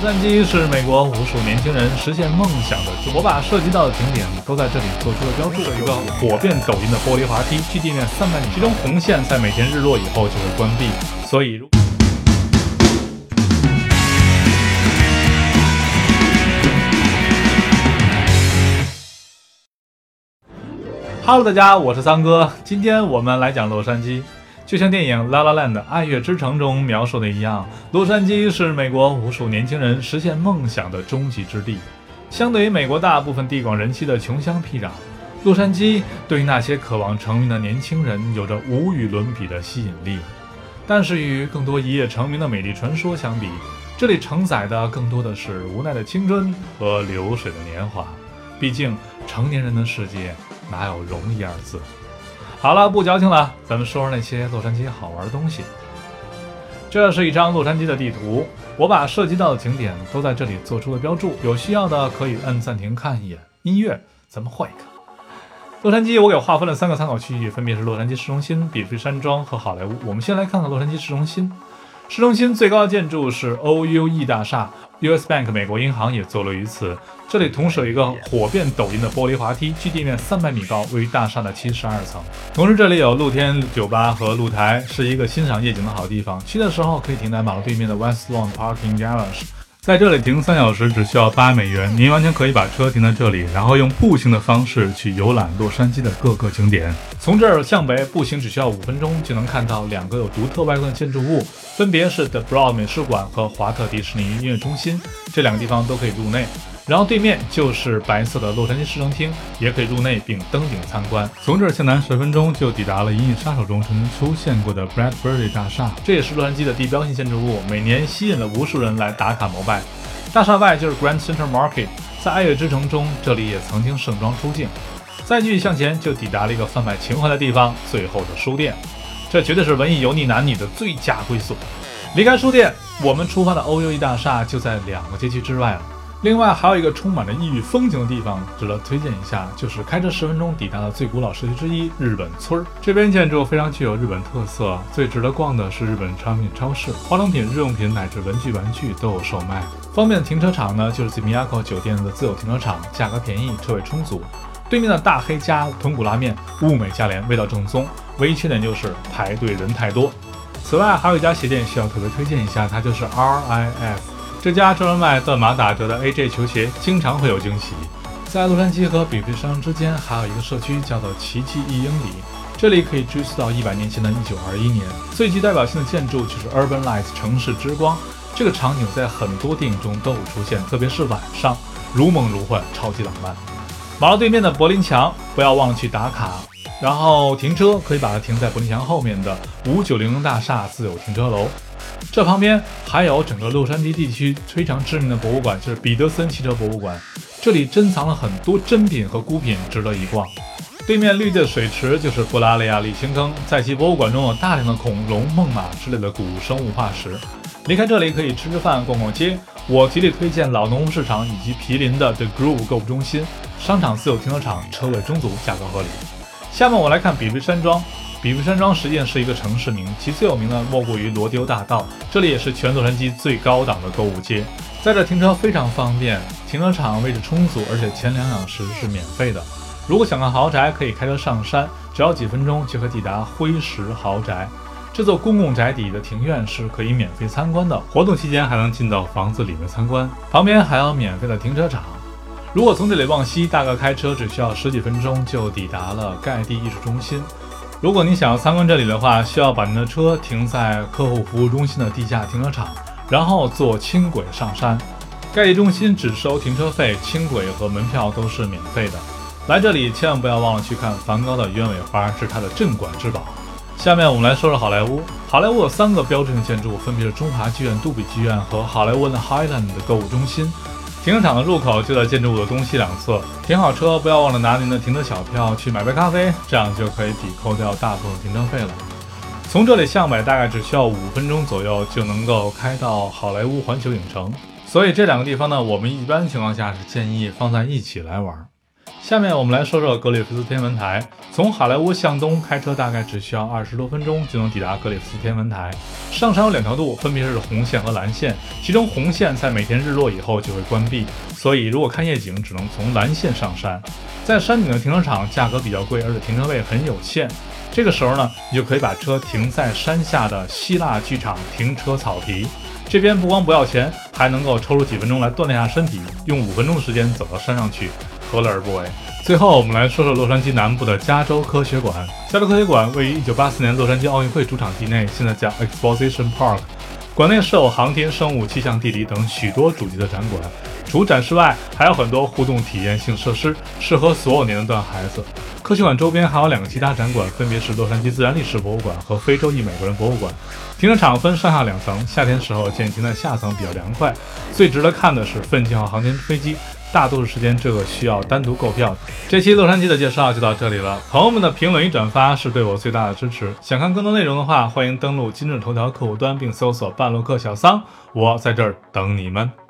洛杉矶是美国无数年轻人实现梦想的。我把涉及到的景点都在这里做出了标注。一个火遍抖音的玻璃滑梯，距地面三百米，其中红线在每天日落以后就会关闭。所以，如 Hello，大家，我是三哥。今天我们来讲洛杉矶。就像电影《La La Land》《爱乐之城》中描述的一样，洛杉矶是美国无数年轻人实现梦想的终极之地。相对于美国大部分地广人稀的穷乡僻壤，洛杉矶对于那些渴望成名的年轻人有着无与伦比的吸引力。但是与更多一夜成名的美丽传说相比，这里承载的更多的是无奈的青春和流水的年华。毕竟，成年人的世界哪有容易二字？好了，不矫情了，咱们说说那些洛杉矶好玩的东西。这是一张洛杉矶的地图，我把涉及到的景点都在这里做出了标注，有需要的可以按暂停看一眼。音乐，咱们换一个。洛杉矶，我给划分了三个参考区域，分别是洛杉矶市中心、比弗山庄和好莱坞。我们先来看看洛杉矶市中心。市中心最高的建筑是 OUE 大厦。U.S. Bank 美国银行也坐落于此。这里同时有一个火遍抖音的玻璃滑梯，距地面三百米高，位于大厦的七十二层。同时，这里有露天酒吧和露台，是一个欣赏夜景的好地方。去的时候可以停在马路对面的 West Lawn Parking Garage。在这里停三小时只需要八美元，您完全可以把车停在这里，然后用步行的方式去游览洛杉矶的各个景点。从这儿向北步行只需要五分钟，就能看到两个有独特外观的建筑物，分别是 The Broad 美术馆和华特迪士尼音乐中心。这两个地方都可以入内。然后对面就是白色的洛杉矶市政厅，也可以入内并登顶参观。从这儿向南十分钟就抵达了《银翼杀手》中曾经出现过的 Bradbury 大厦，这也是洛杉矶的地标性建筑物，每年吸引了无数人来打卡膜拜。大厦外就是 Grand Center Market，在爱乐之城中，这里也曾经盛装出镜。再继续向前就抵达了一个贩卖情怀的地方——最后的书店，这绝对是文艺油腻男女的最佳归宿。离开书店，我们出发的 OUE 大厦就在两个街区之外了。另外还有一个充满着异域风情的地方值得推荐一下，就是开车十分钟抵达的最古老社区之一——日本村儿。这边建筑非常具有日本特色，最值得逛的是日本商品超市，化妆品、日用品乃至文具、玩具都有售卖。方便的停车场呢，就是 Miyako 酒店的自有停车场，价格便宜，车位充足。对面的大黑家豚骨拉面，物美价廉，味道正宗，唯一缺点就是排队人太多。此外，还有一家鞋店需要特别推荐一下，它就是 RIF。这家专门卖断码打折的 AJ 球鞋，经常会有惊喜。在洛杉矶和比弗山之间，还有一个社区叫做奇迹一英里，这里可以追溯到一百年前的1921年。最具代表性的建筑就是 Urban Lights 城市之光，这个场景在很多电影中都有出现，特别是晚上，如梦如幻，超级浪漫。马路对面的柏林墙，不要忘了去打卡。然后停车可以把它停在柏林墙后面的五九零零大厦自有停车楼。这旁边还有整个洛杉矶地区非常知名的博物馆，就是彼得森汽车博物馆。这里珍藏了很多珍品和孤品，值得一逛。对面绿地的水池就是布拉利亚沥青坑，在其博物馆中有大量的恐龙、猛犸之类的古生物化石。离开这里可以吃吃饭、逛逛街。我极力推荐老农夫市场以及毗邻的 The Grove 购物中心。商场自有停车场，车位充足，价格合理。下面我来看比弗山庄。比弗山庄实际上是一个城市名，其最有名的莫过于罗丢大道。这里也是全洛杉矶最高档的购物街，在这停车非常方便，停车场位置充足，而且前两小时是免费的。如果想看豪宅，可以开车上山，只要几分钟就可抵达辉石豪宅。这座公共宅邸的庭院是可以免费参观的，活动期间还能进到房子里面参观，旁边还有免费的停车场。如果从这里往西，大概开车只需要十几分钟就抵达了盖蒂艺术中心。如果你想要参观这里的话，需要把您的车停在客户服务中心的地下停车场，然后坐轻轨上山。盖蒂中心只收停车费，轻轨和门票都是免费的。来这里千万不要忘了去看梵高的鸢尾花，是他的镇馆之宝。下面我们来说说好莱坞。好莱坞有三个标志性建筑，分别是中华剧院、杜比剧院和好莱坞的 Highland 的购物中心。停车场的入口就在建筑物的东西两侧。停好车，不要忘了拿您的停车小票去买杯咖啡，这样就可以抵扣掉大部分停车费了。从这里向北大概只需要五分钟左右就能够开到好莱坞环球影城。所以这两个地方呢，我们一般情况下是建议放在一起来玩。下面我们来说说格里夫斯天文台。从好莱坞向东开车大概只需要二十多分钟就能抵达格里夫斯天文台。上山有两条路，分别是红线和蓝线。其中红线在每天日落以后就会关闭，所以如果看夜景，只能从蓝线上山。在山顶的停车场价格比较贵，而且停车位很有限。这个时候呢，你就可以把车停在山下的希腊剧场停车草皮。这边不光不要钱，还能够抽出几分钟来锻炼下身体，用五分钟的时间走到山上去。何乐而不为？最后，我们来说说洛杉矶南部的加州科学馆。加州科学馆位于1984年洛杉矶奥运会主场地内，现在叫 Exposition Park。馆内设有航天、生物、气象、地理等许多主题的展馆。除展示外，还有很多互动体验性设施，适合所有年龄段孩子。科学馆周边还有两个其他展馆，分别是洛杉矶自然历史博物馆和非洲裔美国人博物馆。停车场分上下两层，夏天时候建议停在下层比较凉快。最值得看的是奋进号航天飞机。大多数时间，这个需要单独购票。这期洛杉矶的介绍就到这里了，朋友们的评论与转发是对我最大的支持。想看更多内容的话，欢迎登录今日头条客户端并搜索“半路客小桑”，我在这儿等你们。